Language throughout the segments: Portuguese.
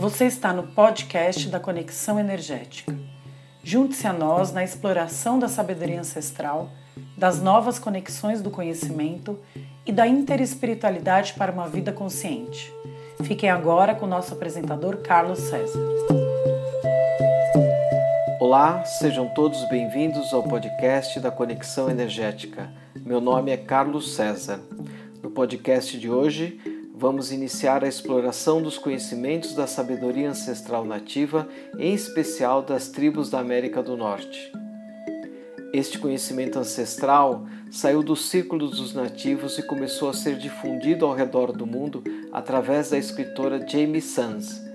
Você está no podcast da Conexão Energética. Junte-se a nós na exploração da sabedoria ancestral, das novas conexões do conhecimento e da interespiritualidade para uma vida consciente. Fiquem agora com o nosso apresentador Carlos César. Olá, sejam todos bem-vindos ao podcast da Conexão Energética. Meu nome é Carlos César. No podcast de hoje, vamos iniciar a exploração dos conhecimentos da sabedoria ancestral nativa, em especial das tribos da América do Norte. Este conhecimento ancestral saiu dos círculos dos nativos e começou a ser difundido ao redor do mundo através da escritora Jamie Sons.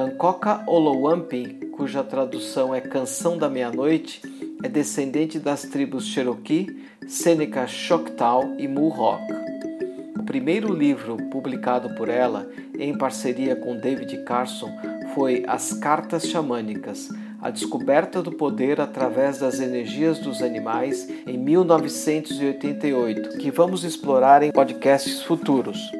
Hancoka Olowampi, cuja tradução é Canção da Meia-Noite, é descendente das tribos Cherokee, Seneca Choctaw e Mohawk primeiro livro publicado por ela, em parceria com David Carson, foi As Cartas Xamânicas A Descoberta do Poder através das Energias dos Animais, em 1988, que vamos explorar em podcasts futuros.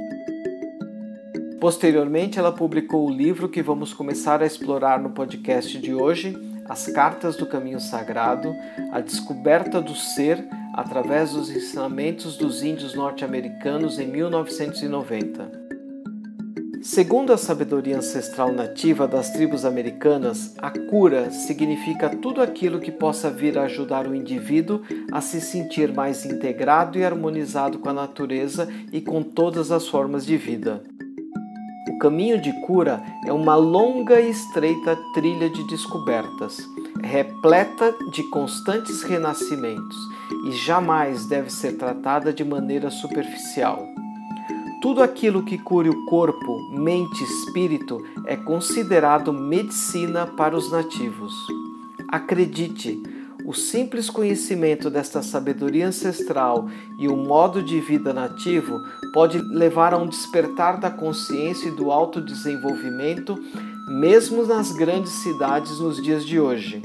Posteriormente, ela publicou o livro que vamos começar a explorar no podcast de hoje, As Cartas do Caminho Sagrado A Descoberta do Ser através dos ensinamentos dos índios norte-americanos em 1990. Segundo a sabedoria ancestral nativa das tribos americanas, a cura significa tudo aquilo que possa vir a ajudar o indivíduo a se sentir mais integrado e harmonizado com a natureza e com todas as formas de vida. Caminho de cura é uma longa e estreita trilha de descobertas, repleta de constantes renascimentos e jamais deve ser tratada de maneira superficial. Tudo aquilo que cure o corpo, mente e espírito é considerado medicina para os nativos. Acredite, o simples conhecimento desta sabedoria ancestral e o modo de vida nativo pode levar a um despertar da consciência e do autodesenvolvimento, mesmo nas grandes cidades nos dias de hoje.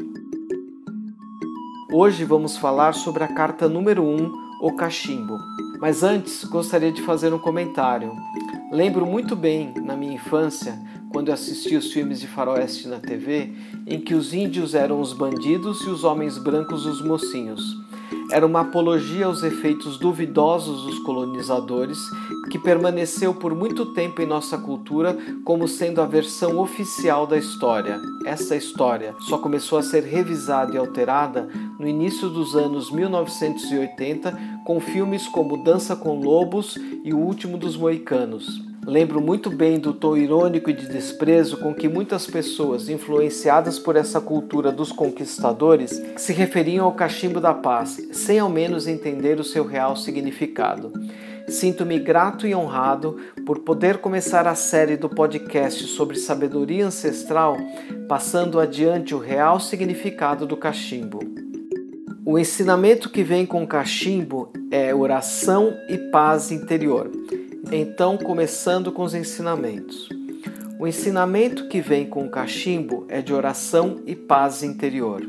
Hoje vamos falar sobre a carta número 1, o cachimbo. Mas antes, gostaria de fazer um comentário. Lembro muito bem, na minha infância, quando eu assistia os filmes de faroeste na TV, em que os índios eram os bandidos e os homens brancos os mocinhos. Era uma apologia aos efeitos duvidosos dos colonizadores, que permaneceu por muito tempo em nossa cultura como sendo a versão oficial da história. Essa história só começou a ser revisada e alterada no início dos anos 1980 com filmes como Dança com Lobos e O Último dos Moicanos. Lembro muito bem do tom irônico e de desprezo com que muitas pessoas, influenciadas por essa cultura dos conquistadores, se referiam ao cachimbo da paz, sem ao menos entender o seu real significado. Sinto-me grato e honrado por poder começar a série do podcast sobre sabedoria ancestral, passando adiante o real significado do cachimbo. O ensinamento que vem com o cachimbo é oração e paz interior. Então, começando com os ensinamentos. O ensinamento que vem com o cachimbo é de oração e paz interior.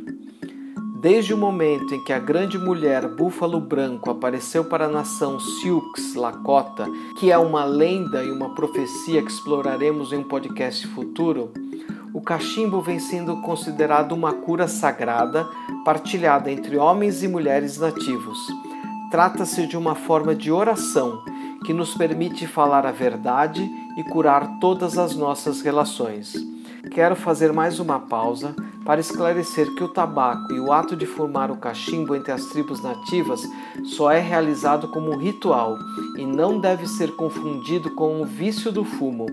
Desde o momento em que a grande mulher búfalo branco apareceu para a nação Sioux Lakota, que é uma lenda e uma profecia que exploraremos em um podcast futuro, o cachimbo vem sendo considerado uma cura sagrada partilhada entre homens e mulheres nativos. Trata-se de uma forma de oração que nos permite falar a verdade e curar todas as nossas relações. Quero fazer mais uma pausa para esclarecer que o tabaco e o ato de fumar o cachimbo entre as tribos nativas só é realizado como um ritual e não deve ser confundido com o vício do fumo.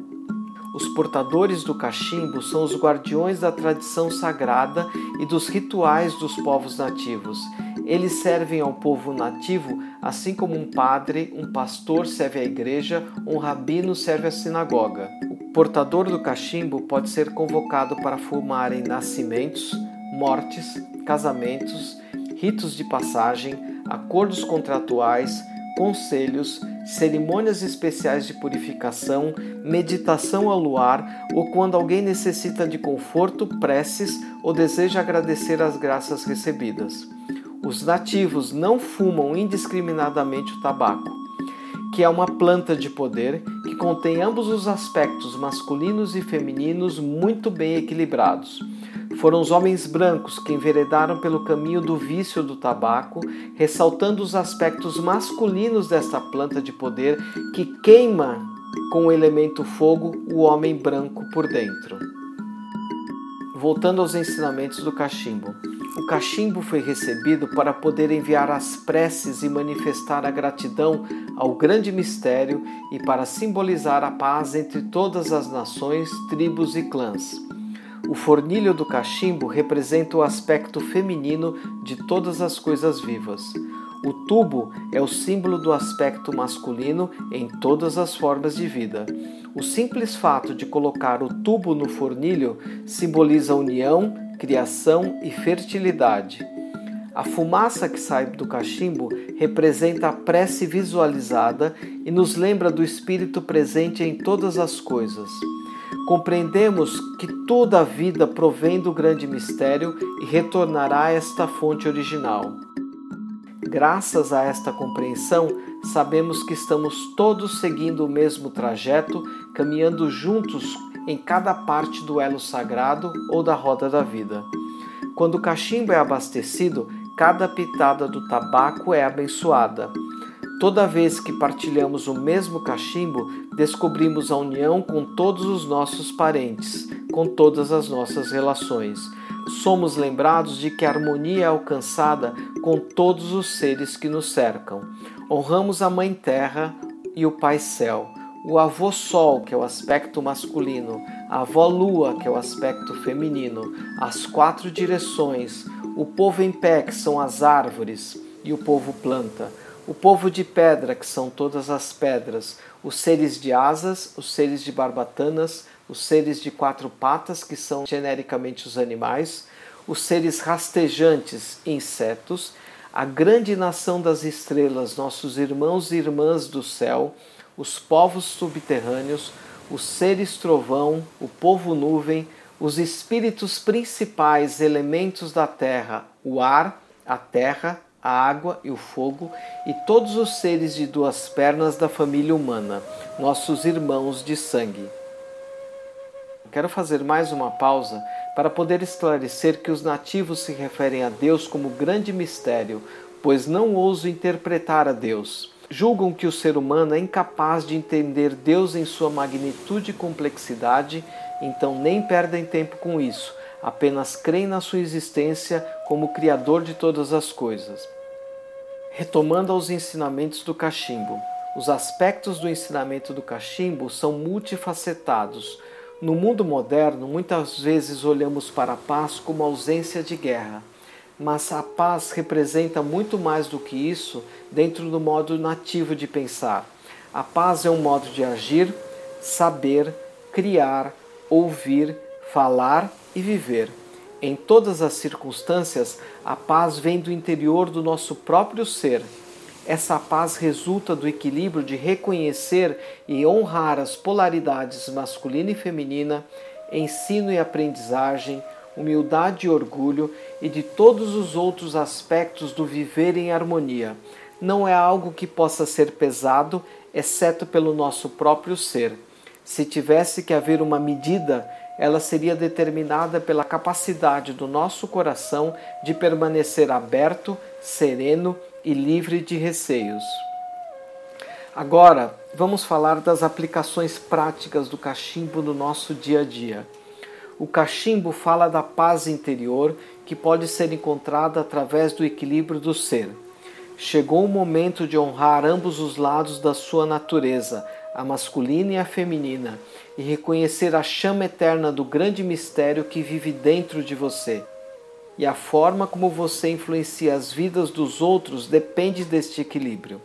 Os portadores do cachimbo são os guardiões da tradição sagrada e dos rituais dos povos nativos. Eles servem ao povo nativo assim como um padre, um pastor serve à igreja, um rabino serve à sinagoga. O portador do cachimbo pode ser convocado para fumar em nascimentos, mortes, casamentos, ritos de passagem, acordos contratuais, conselhos, cerimônias especiais de purificação, meditação ao luar ou quando alguém necessita de conforto, preces ou deseja agradecer as graças recebidas. Os nativos não fumam indiscriminadamente o tabaco, que é uma planta de poder que contém ambos os aspectos masculinos e femininos muito bem equilibrados foram os homens brancos que enveredaram pelo caminho do vício do tabaco, ressaltando os aspectos masculinos desta planta de poder que queima com o elemento fogo o homem branco por dentro. Voltando aos ensinamentos do cachimbo. O cachimbo foi recebido para poder enviar as preces e manifestar a gratidão ao grande mistério e para simbolizar a paz entre todas as nações, tribos e clãs. O fornilho do cachimbo representa o aspecto feminino de todas as coisas vivas. O tubo é o símbolo do aspecto masculino em todas as formas de vida. O simples fato de colocar o tubo no fornilho simboliza união, criação e fertilidade. A fumaça que sai do cachimbo representa a prece visualizada e nos lembra do Espírito presente em todas as coisas compreendemos que toda a vida provém do grande mistério e retornará a esta fonte original. Graças a esta compreensão, sabemos que estamos todos seguindo o mesmo trajeto, caminhando juntos em cada parte do elo sagrado ou da roda da vida. Quando o cachimbo é abastecido, cada pitada do tabaco é abençoada. Toda vez que partilhamos o mesmo cachimbo, descobrimos a união com todos os nossos parentes, com todas as nossas relações. Somos lembrados de que a harmonia é alcançada com todos os seres que nos cercam. Honramos a Mãe Terra e o Pai Céu, o avô Sol, que é o aspecto masculino, a avó Lua, que é o aspecto feminino, as quatro direções, o povo em pé, que são as árvores, e o povo planta o povo de pedra, que são todas as pedras, os seres de asas, os seres de barbatanas, os seres de quatro patas, que são genericamente os animais, os seres rastejantes, insetos, a grande nação das estrelas, nossos irmãos e irmãs do céu, os povos subterrâneos, os seres trovão, o povo nuvem, os espíritos principais, elementos da terra, o ar, a terra, a água e o fogo, e todos os seres de duas pernas da família humana, nossos irmãos de sangue. Quero fazer mais uma pausa para poder esclarecer que os nativos se referem a Deus como grande mistério, pois não ouso interpretar a Deus. Julgam que o ser humano é incapaz de entender Deus em sua magnitude e complexidade, então nem perdem tempo com isso apenas creem na sua existência como Criador de todas as coisas. Retomando aos ensinamentos do cachimbo, os aspectos do ensinamento do cachimbo são multifacetados. No mundo moderno, muitas vezes olhamos para a paz como ausência de guerra, mas a paz representa muito mais do que isso dentro do modo nativo de pensar. A paz é um modo de agir, saber, criar, ouvir, falar e viver. Em todas as circunstâncias, a paz vem do interior do nosso próprio ser. Essa paz resulta do equilíbrio de reconhecer e honrar as polaridades masculina e feminina, ensino e aprendizagem, humildade e orgulho e de todos os outros aspectos do viver em harmonia. Não é algo que possa ser pesado, exceto pelo nosso próprio ser. Se tivesse que haver uma medida, ela seria determinada pela capacidade do nosso coração de permanecer aberto, sereno e livre de receios. Agora, vamos falar das aplicações práticas do cachimbo no nosso dia a dia. O cachimbo fala da paz interior que pode ser encontrada através do equilíbrio do ser. Chegou o momento de honrar ambos os lados da sua natureza, a masculina e a feminina, e reconhecer a chama eterna do grande mistério que vive dentro de você. E a forma como você influencia as vidas dos outros depende deste equilíbrio.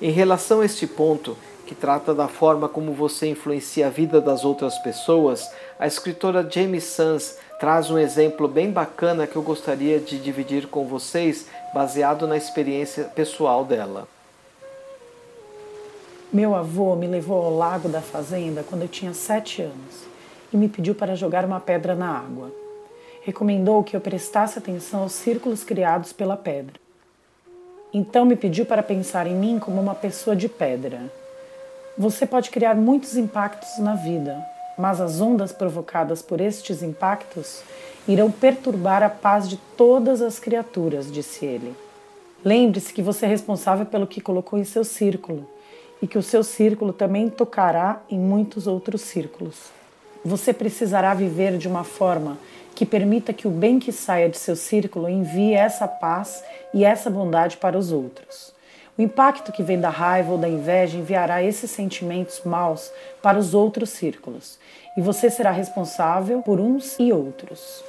Em relação a este ponto, que trata da forma como você influencia a vida das outras pessoas, a escritora Jamie Sands traz um exemplo bem bacana que eu gostaria de dividir com vocês, baseado na experiência pessoal dela. Meu avô me levou ao lago da fazenda quando eu tinha sete anos e me pediu para jogar uma pedra na água. Recomendou que eu prestasse atenção aos círculos criados pela pedra. Então me pediu para pensar em mim como uma pessoa de pedra. Você pode criar muitos impactos na vida, mas as ondas provocadas por estes impactos irão perturbar a paz de todas as criaturas, disse ele. Lembre-se que você é responsável pelo que colocou em seu círculo e que o seu círculo também tocará em muitos outros círculos. Você precisará viver de uma forma que permita que o bem que saia de seu círculo envie essa paz e essa bondade para os outros. O impacto que vem da raiva ou da inveja enviará esses sentimentos maus para os outros círculos, e você será responsável por uns e outros.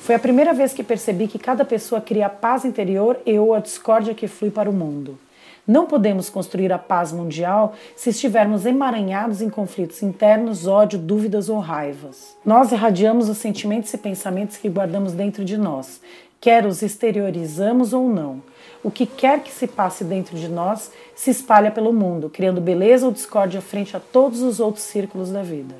Foi a primeira vez que percebi que cada pessoa cria a paz interior e ou a discórdia que flui para o mundo. Não podemos construir a paz mundial se estivermos emaranhados em conflitos internos, ódio, dúvidas ou raivas. Nós irradiamos os sentimentos e pensamentos que guardamos dentro de nós, quer os exteriorizamos ou não. O que quer que se passe dentro de nós se espalha pelo mundo, criando beleza ou discórdia frente a todos os outros círculos da vida.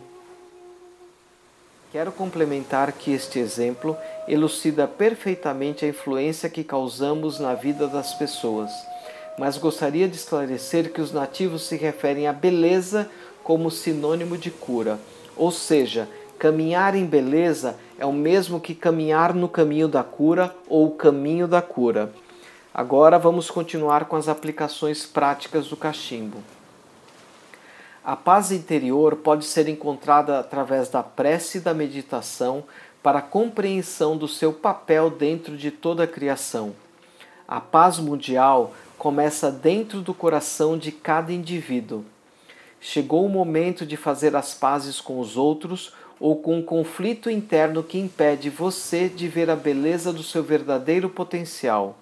Quero complementar que este exemplo elucida perfeitamente a influência que causamos na vida das pessoas mas gostaria de esclarecer que os nativos se referem à beleza como sinônimo de cura, ou seja, caminhar em beleza é o mesmo que caminhar no caminho da cura ou o caminho da cura. Agora vamos continuar com as aplicações práticas do cachimbo. A paz interior pode ser encontrada através da prece e da meditação para a compreensão do seu papel dentro de toda a criação. A paz mundial começa dentro do coração de cada indivíduo. Chegou o momento de fazer as pazes com os outros ou com um conflito interno que impede você de ver a beleza do seu verdadeiro potencial.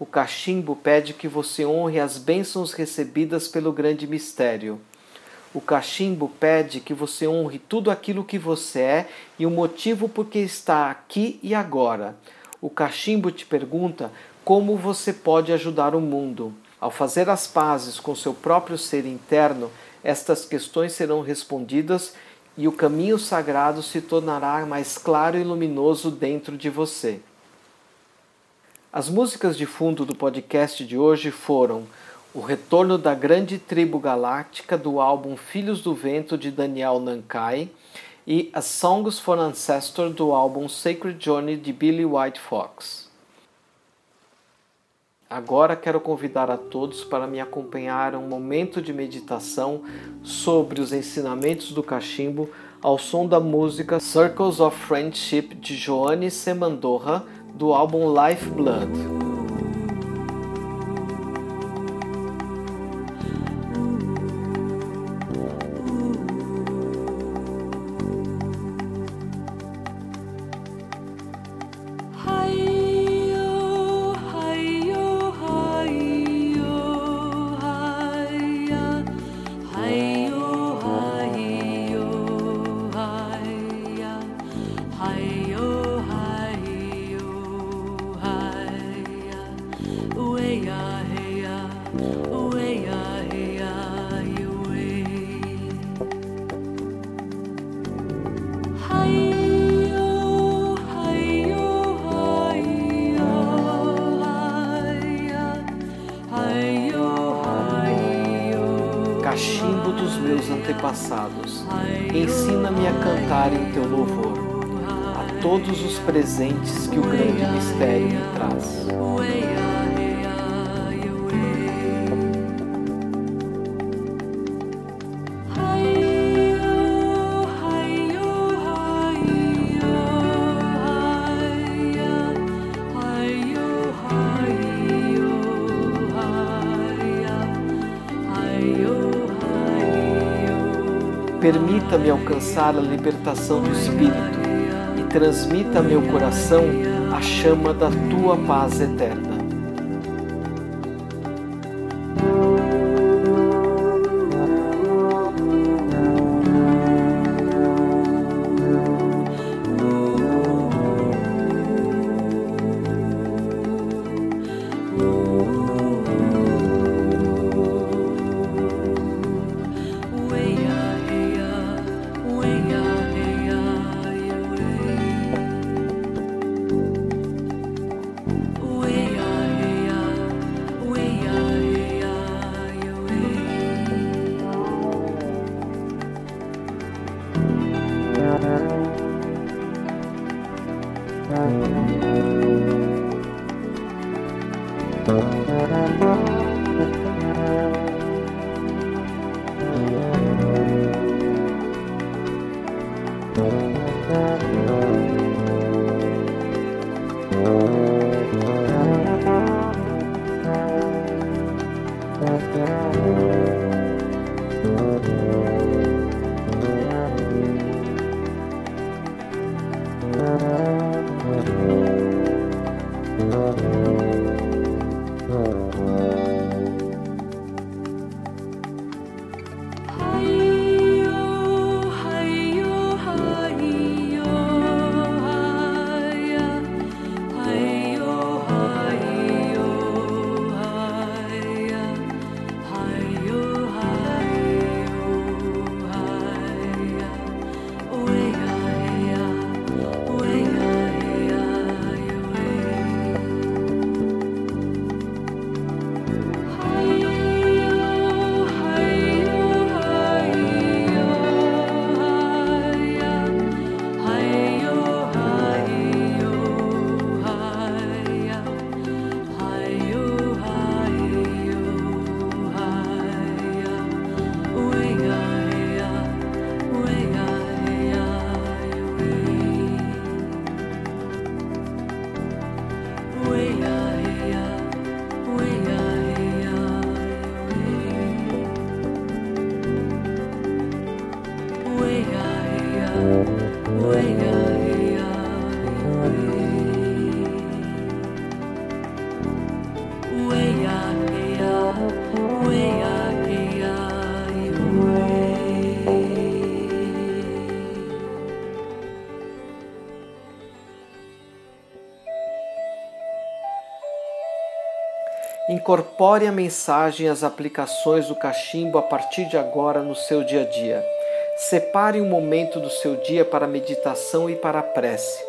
O cachimbo pede que você honre as bênçãos recebidas pelo grande mistério. O cachimbo pede que você honre tudo aquilo que você é e o motivo por que está aqui e agora. O cachimbo te pergunta como você pode ajudar o mundo. Ao fazer as pazes com seu próprio ser interno, estas questões serão respondidas e o caminho sagrado se tornará mais claro e luminoso dentro de você. As músicas de fundo do podcast de hoje foram O Retorno da Grande Tribo Galáctica do álbum Filhos do Vento de Daniel Nankai e As Songs for Ancestor do álbum Sacred Journey de Billy White Fox. Agora quero convidar a todos para me acompanhar um momento de meditação sobre os ensinamentos do cachimbo ao som da música Circles of Friendship de Joanne Semandorra do álbum Life cachimbo dos meus antepassados. Ensina-me a cantar em teu todos os presentes que o grande mistério me traz. Permita-me alcançar a libertação do espírito transmita a meu coração a chama da tua paz eterna. Thank you. Incorpore a mensagem e as aplicações do cachimbo a partir de agora no seu dia a dia. Separe um momento do seu dia para meditação e para a prece.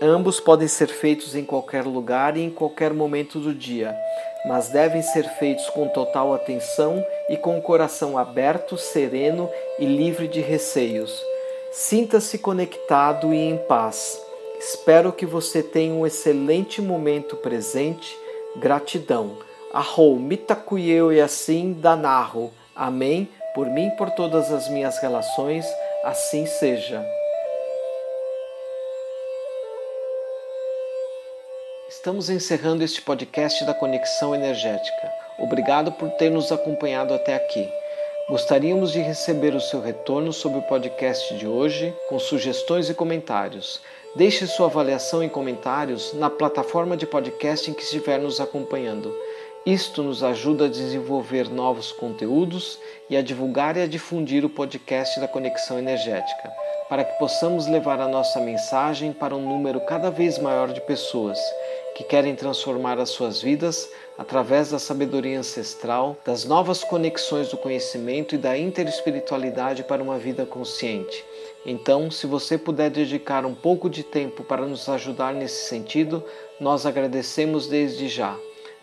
Ambos podem ser feitos em qualquer lugar e em qualquer momento do dia, mas devem ser feitos com total atenção e com o coração aberto, sereno e livre de receios. Sinta-se conectado e em paz. Espero que você tenha um excelente momento presente. Gratidão. Arrou, mitakuyeu e assim danarro. Amém. Por mim e por todas as minhas relações, assim seja. Estamos encerrando este podcast da Conexão Energética. Obrigado por ter nos acompanhado até aqui. Gostaríamos de receber o seu retorno sobre o podcast de hoje, com sugestões e comentários. Deixe sua avaliação e comentários na plataforma de podcast em que estiver nos acompanhando. Isto nos ajuda a desenvolver novos conteúdos e a divulgar e a difundir o podcast da Conexão Energética, para que possamos levar a nossa mensagem para um número cada vez maior de pessoas que querem transformar as suas vidas através da sabedoria ancestral, das novas conexões do conhecimento e da interespiritualidade para uma vida consciente. Então, se você puder dedicar um pouco de tempo para nos ajudar nesse sentido, nós agradecemos desde já.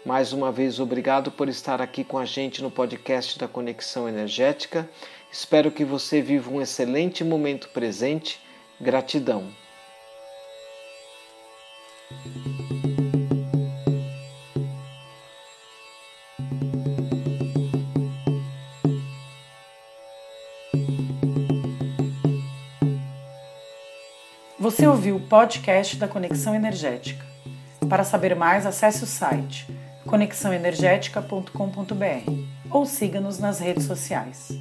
Mais uma vez, obrigado por estar aqui com a gente no podcast da Conexão Energética. Espero que você viva um excelente momento presente. Gratidão. Você ouviu o podcast da Conexão Energética. Para saber mais, acesse o site conexãoenergética.com.br ou siga-nos nas redes sociais.